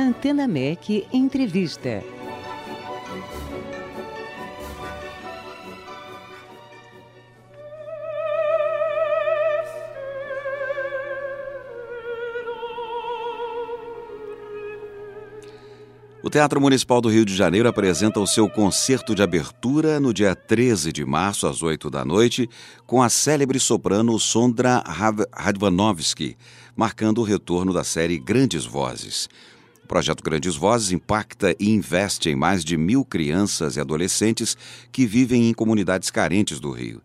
Antena MEC Entrevista. O Teatro Municipal do Rio de Janeiro apresenta o seu concerto de abertura no dia 13 de março, às 8 da noite, com a célebre soprano Sondra Radvanovsky, marcando o retorno da série Grandes Vozes. O projeto Grandes Vozes impacta e investe em mais de mil crianças e adolescentes que vivem em comunidades carentes do Rio.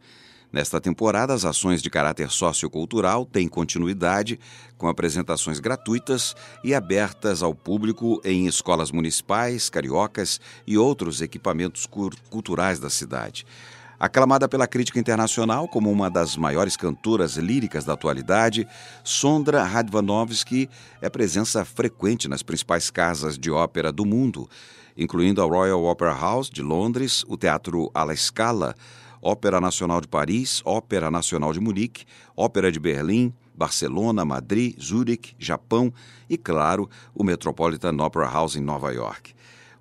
Nesta temporada, as ações de caráter sociocultural têm continuidade, com apresentações gratuitas e abertas ao público em escolas municipais, cariocas e outros equipamentos culturais da cidade. Aclamada pela crítica internacional como uma das maiores cantoras líricas da atualidade, Sondra Radvanovsky é presença frequente nas principais casas de ópera do mundo, incluindo a Royal Opera House de Londres, o Teatro alla Scala, Ópera Nacional de Paris, Ópera Nacional de Munique, Ópera de Berlim, Barcelona, Madrid, Zurich, Japão e, claro, o Metropolitan Opera House em Nova York.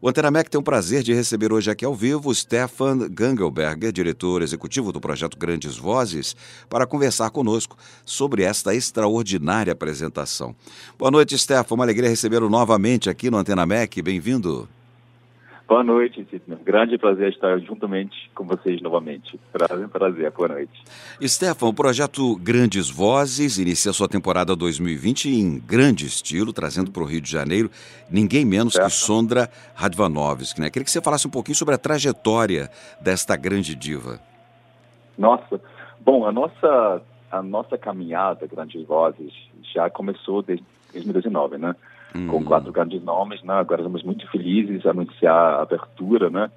O Antenamec tem o prazer de receber hoje aqui ao vivo Stefan Gangelberger, diretor executivo do projeto Grandes Vozes, para conversar conosco sobre esta extraordinária apresentação. Boa noite, Stefan. Uma alegria recebê-lo novamente aqui no Antenamec. Bem-vindo. Boa noite, Sidney. Grande prazer estar juntamente com vocês novamente. Prazer, prazer. Boa noite. Stefan, o projeto Grandes Vozes inicia sua temporada 2020 em grande estilo, trazendo para o Rio de Janeiro ninguém menos certo. que Sondra Radvanovsky. Né? Queria que você falasse um pouquinho sobre a trajetória desta grande diva. Nossa, bom, a nossa, a nossa caminhada Grandes Vozes já começou desde 2019, né? Uhum. com quatro grandes nomes. Né? Agora estamos muito felizes a anunciar a abertura né,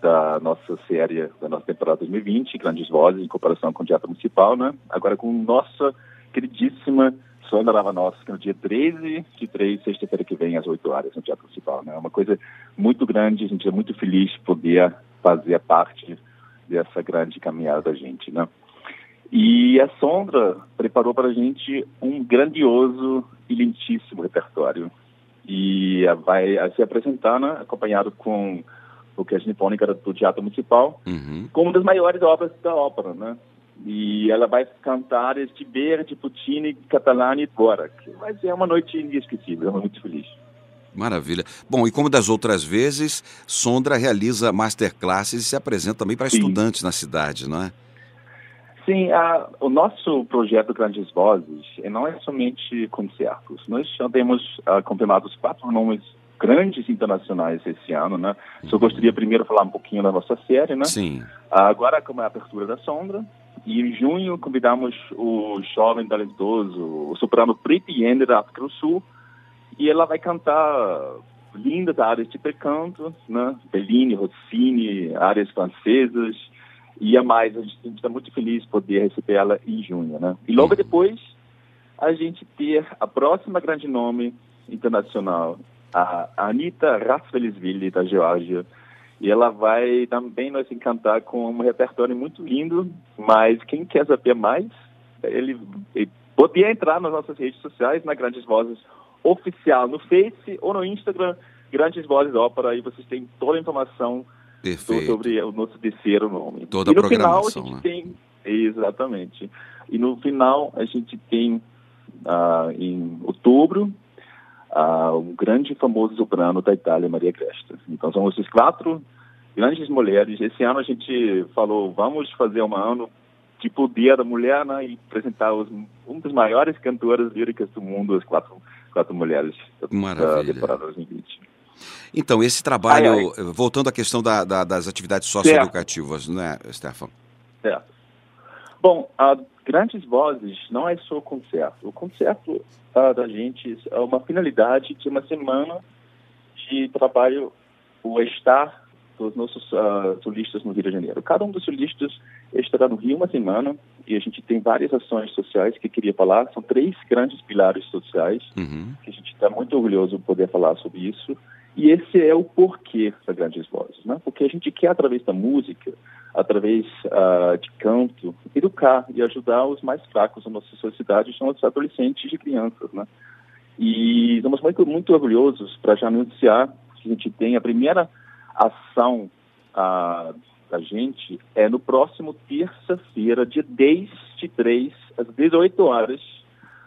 da nossa série, da nossa temporada 2020, Grandes Vozes, em cooperação com o Teatro Municipal. Né? Agora com nossa queridíssima Sônia Lavanovski, no dia 13 de 3, sexta-feira que vem, às 8 horas, no Teatro Municipal. Né? É uma coisa muito grande, a gente é muito feliz de poder fazer parte dessa grande caminhada da gente, né? E a Sondra preparou para a gente um grandioso e lentíssimo repertório. E vai se apresentar, né, acompanhado com o que a nipônica do Teatro Municipal, uhum. como uma das maiores obras da ópera, né? E ela vai cantar este Verdi, Puccini, Catalani e Dvorak. Mas é uma noite inesquecível, eu muito feliz. Maravilha. Bom, e como das outras vezes, Sondra realiza masterclasses e se apresenta também para Sim. estudantes na cidade, não é? Sim, a, o nosso projeto Grandes Vozes não é somente concertos. Nós já temos uh, confirmados quatro nomes grandes internacionais esse ano, né? Uhum. Só gostaria primeiro falar um pouquinho da nossa série, né? Sim. Uh, agora, como é a abertura da Sombra, e em junho convidamos o jovem talentoso, o soprano Priti Yender da África do Sul, e ela vai cantar lindas áreas de percanto, né? Bellini, Rossini, áreas francesas, e a mais. A gente está muito feliz de poder receber ela em junho, né? E logo depois a gente ter a próxima grande nome internacional, a Anita Rasfelisvili, da Geórgia. E ela vai também nos encantar com um repertório muito lindo, mas quem quer saber mais, ele, ele podia entrar nas nossas redes sociais, na Grandes Vozes Oficial, no Face ou no Instagram, Grandes Vozes Ópera, e vocês têm toda a informação Perfeito. sobre o nosso terceiro nome. Toda e no a final a gente né? tem exatamente. E no final a gente tem uh, em outubro uh, um grande e famoso soprano da Itália, Maria Cresta. Então são esses quatro grandes mulheres. Esse ano a gente falou vamos fazer um ano tipo Dia da Mulher, né, e apresentar os, uma das maiores cantoras líricas do mundo, as quatro quatro mulheres Maravilha. da temporada 2020. Então, esse trabalho, ai, ai. voltando à questão da, da, das atividades socioeducativas, não é, Stefan? Certo. Bom, a Grandes Vozes não é só concerto. O concerto uh, da gente é uma finalidade de uma semana de trabalho, o estar dos nossos uh, solistas no Rio de Janeiro. Cada um dos solistas estará no Rio uma semana e a gente tem várias ações sociais que queria falar. São três grandes pilares sociais uhum. que a gente está muito orgulhoso de poder falar sobre isso. E esse é o porquê da Grandes Vozes, né? Porque a gente quer, através da música, através uh, de canto, educar e ajudar os mais fracos da nossa sociedade, são os adolescentes e crianças, né? E estamos muito, muito orgulhosos para já anunciar que a gente tem a primeira ação uh, da gente é no próximo terça-feira, dia 10 de 3, às 18 horas,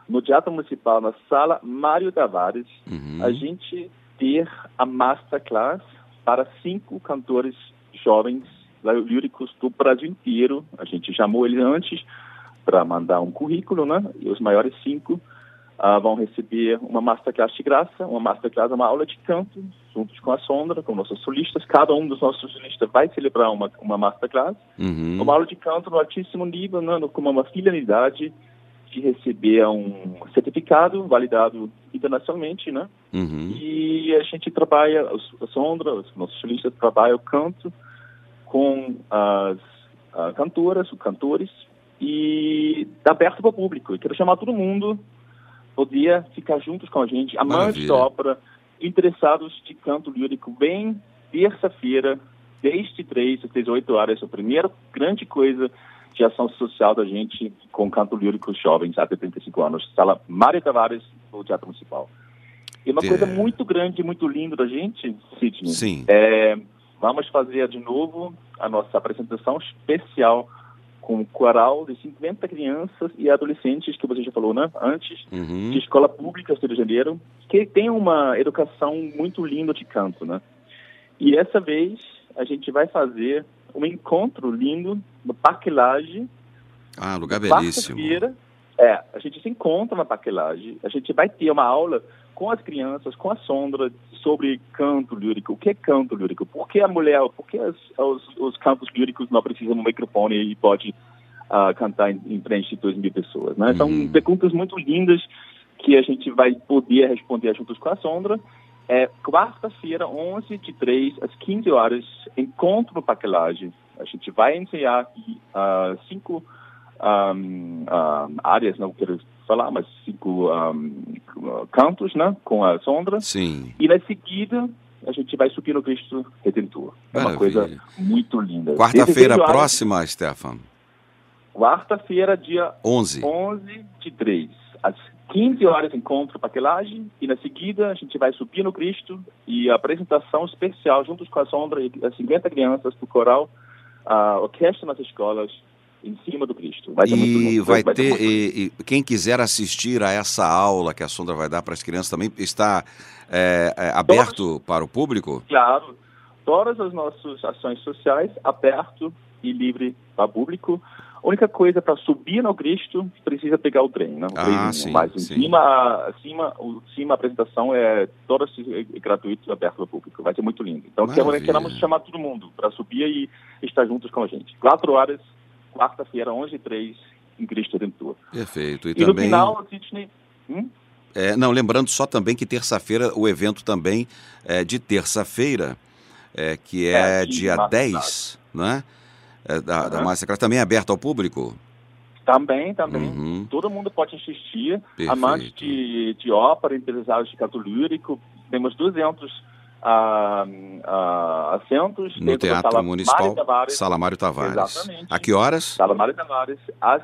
no Teatro Municipal, na sala Mário Tavares, uhum. a gente ter a masterclass para cinco cantores jovens líricos do Brasil inteiro. A gente chamou eles antes para mandar um currículo, né? E os maiores cinco uh, vão receber uma masterclass de graça. Uma masterclass uma aula de canto, juntos com a Sondra, com nossos solistas. Cada um dos nossos solistas vai celebrar uma, uma masterclass. Uhum. Uma aula de canto no altíssimo nível, né? com uma fidelidade de receber um certificado validado internacionalmente, né? Uhum. E a gente trabalha, a Sondra, os nossos solistas trabalham o canto com as, as cantoras, os cantores, e tá aberto para o público. E quero chamar todo mundo podia ficar juntos com a gente, amantes da ópera, interessados de canto lírico, bem terça-feira, desde 3 às 18 horas, a primeira grande coisa de ação social da gente com canto lírico jovens até 35 anos, sala Mário Tavares, do Teatro Municipal. E uma é. coisa muito grande, muito linda da gente, Sidney, Sim. É, vamos fazer de novo a nossa apresentação especial com coral de 50 crianças e adolescentes, que você já falou né, antes, uhum. de escola pública do Rio de Janeiro, que tem uma educação muito linda de canto, né? E essa vez a gente vai fazer um encontro lindo no Parque Laje. Ah, lugar belíssimo. É, a gente se encontra na Parque Laje, a gente vai ter uma aula com as crianças, com a Sondra, sobre canto lírico. O que é canto lírico? Por que a mulher, por que as, os, os cantos líricos não precisam de um microfone e pode uh, cantar em, em, frente de 2 mil pessoas? Né? São uhum. perguntas muito lindas que a gente vai poder responder juntos com a Sondra. É quarta-feira, 11 de 3 às 15 horas, encontro no Paquelage. A gente vai ensaiar uh, cinco um, uh, áreas, não quero falar, mas cinco um, cantos, né, com a sombra. Sim. E na seguida a gente vai subir no Cristo Redentor. É uma coisa muito linda. Quarta-feira próxima, Stefan? Quarta-feira, dia 11. 11 de 3. Às 15 horas encontro paquelagem e na seguida a gente vai subir no Cristo e a apresentação especial juntos com a Sombra e as 50 crianças do coral, a orquestra nas escolas em cima do Cristo. Vai e vai, vai ter, ter e, e, quem quiser assistir a essa aula que a Sondra vai dar para as crianças também está é, é, aberto Todos, para o público? Claro, todas as nossas ações sociais aberto e livre para o público. A única coisa para subir no Cristo precisa pegar o trem, né? O ah, trem, sim, mas em sim. cima, acima, cima a apresentação é toda é gratuito, aberto ao público. Vai ser muito lindo. Então Maravilha. queremos chamar todo mundo para subir e estar juntos com a gente. Quatro horas quarta-feira, 11 e 3, em Cristo Redentor. Perfeito. E, e também... no final, Sidney... Hum? É, não, lembrando só também que terça-feira, o evento também é de terça-feira, é, que é, é dia 10, né? É, da, uhum. da Masterclass, também é aberto ao público? Também, também. Uhum. Todo mundo pode assistir. Perfeito. Amantes de, de ópera, interessados de canto lírico. Temos 200 a, a assentos no Teatro Sala Municipal Mário Tavares, Sala Mário Tavares. Exatamente. A que horas? Sala Mário Tavares, às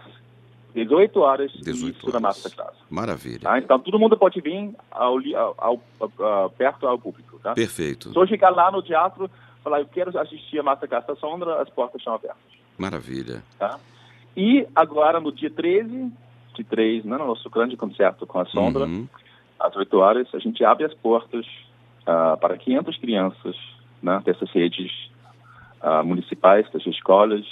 18 horas 18 horas. Masterclass. Maravilha. Tá? Então todo mundo pode vir ao, ao, ao, perto ao público. Tá? Perfeito. Eu chegar lá no teatro falar eu quero assistir a Masterclass da Sondra, as portas estão abertas. Maravilha. Tá? E agora no dia 13 de 3, né, no nosso grande concerto com a Sondra, uhum. às 8 horas, a gente abre as portas uh, para 500 crianças né, dessas redes uh, municipais, das escolas,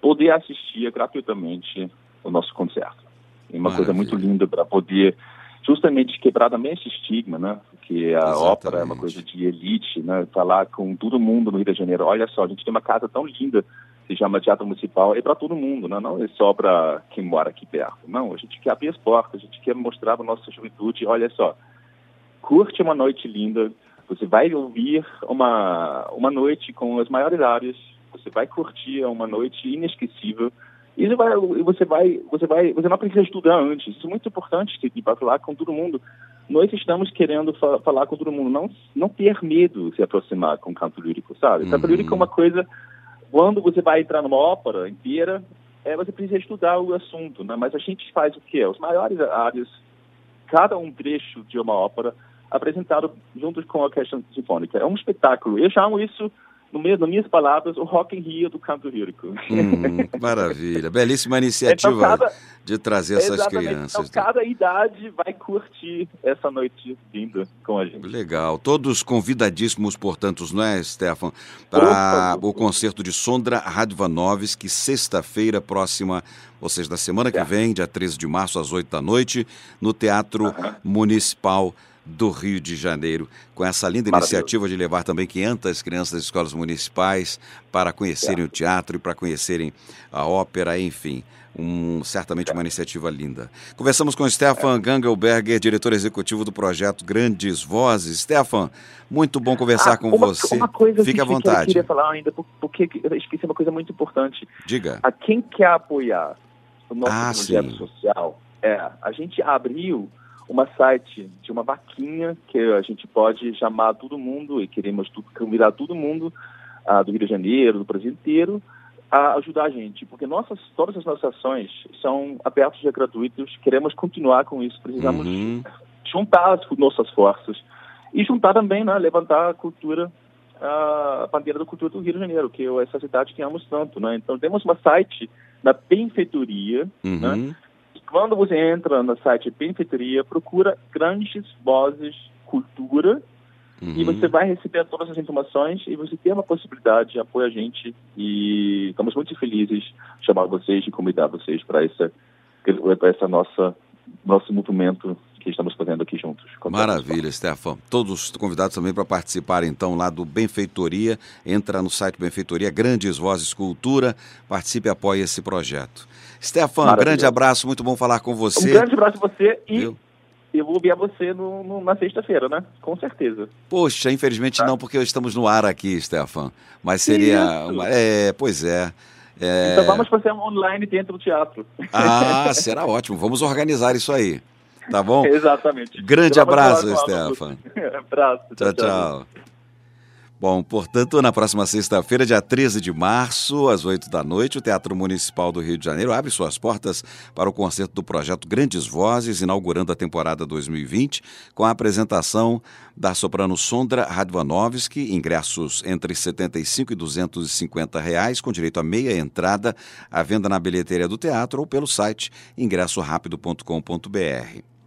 poder assistir gratuitamente o nosso concerto. É uma Maravilha. coisa muito linda para poder justamente quebrar também esse estigma, né? Que a Exatamente. ópera é uma coisa de elite, né? Falar com todo mundo no Rio de Janeiro, olha só, a gente tem uma casa tão linda, se chama Teatro Municipal, é para todo mundo, né? não é só para quem mora aqui perto. Não, a gente quer abrir as portas, a gente quer mostrar para nossa juventude, olha só, curte uma noite linda, você vai ouvir uma, uma noite com as maiores áreas, você vai curtir uma noite inesquecível, e você vai, você vai, você vai, você não precisa estudar antes. Isso é muito importante para falar com todo mundo. Nós estamos querendo fa falar com todo mundo, não, não ter medo de se aproximar com canto lírico, sabe? Uhum. Canto lírico é uma coisa, quando você vai entrar numa ópera inteira, é, você precisa estudar o assunto, né? Mas a gente faz o quê? As maiores áreas cada um trecho de uma ópera apresentado juntos com a orquestra sinfônica. É um espetáculo. Eu chamo isso no mesmo, nas minhas palavras, o Rock in Rio do canto lírico. Hum, maravilha. Belíssima iniciativa então, cada, de trazer essas crianças. Então, cada idade vai curtir essa noite linda com a gente. Legal. Todos convidadíssimos, portanto, não é, Stefan, para o concerto de Sondra Radvanovski, sexta-feira próxima, ou seja, da semana que vem, dia 13 de março, às 8 da noite, no Teatro Municipal do Rio de Janeiro, com essa linda iniciativa de levar também 500 crianças das escolas municipais para conhecerem é. o teatro e para conhecerem a ópera, enfim. Um, certamente uma iniciativa linda. Conversamos com Stefan é. Gangelberger, diretor executivo do projeto Grandes Vozes. Stefan, muito bom conversar ah, com uma, você. Uma coisa Fique à vontade. Que eu queria falar ainda, porque eu esqueci uma coisa muito importante. Diga. A quem quer apoiar o nosso ah, projeto sim. social, é, a gente abriu uma site de uma vaquinha que a gente pode chamar todo mundo e queremos convidar todo mundo uh, do Rio de Janeiro, do Brasil inteiro, a ajudar a gente, porque nossas, todas as nossas ações são abertas e gratuitas, queremos continuar com isso, precisamos uhum. juntar as nossas forças e juntar também, né, levantar a cultura, a bandeira da cultura do Rio de Janeiro, que é essa cidade que amamos tanto, né? Então temos uma site na benfeitoria, né, uhum. né? Quando você entra no site Benfeitoria, procura Grandes Vozes Cultura uhum. e você vai receber todas as informações e você tem uma possibilidade de apoiar a gente e estamos muito felizes de chamar vocês e convidar vocês para essa, essa nossa nosso movimento que estamos fazendo aqui juntos. Maravilha, Stefan. Todos convidados também para participar, então, lá do Benfeitoria. Entra no site Benfeitoria, Grandes Vozes Cultura. Participe e apoie esse projeto. Stefan, grande abraço, muito bom falar com você. Um grande abraço a você e Viu? eu vou ver você no, no, na sexta-feira, né? Com certeza. Poxa, infelizmente tá. não, porque estamos no ar aqui, Stefan. Mas seria. Uma, é, pois é. É... Então vamos fazer um online dentro do teatro. Ah, será ótimo. Vamos organizar isso aí. Tá bom? Exatamente. Grande abraço, Stefan. abraço. tchau. tchau. tchau. Bom, portanto, na próxima sexta-feira, dia 13 de março, às 8 da noite, o Teatro Municipal do Rio de Janeiro abre suas portas para o concerto do projeto Grandes Vozes, inaugurando a temporada 2020, com a apresentação da soprano Sondra Radvanovski, ingressos entre R$ 75 e 250 reais, com direito a meia entrada, à venda na bilheteria do teatro ou pelo site ingressorapido.com.br.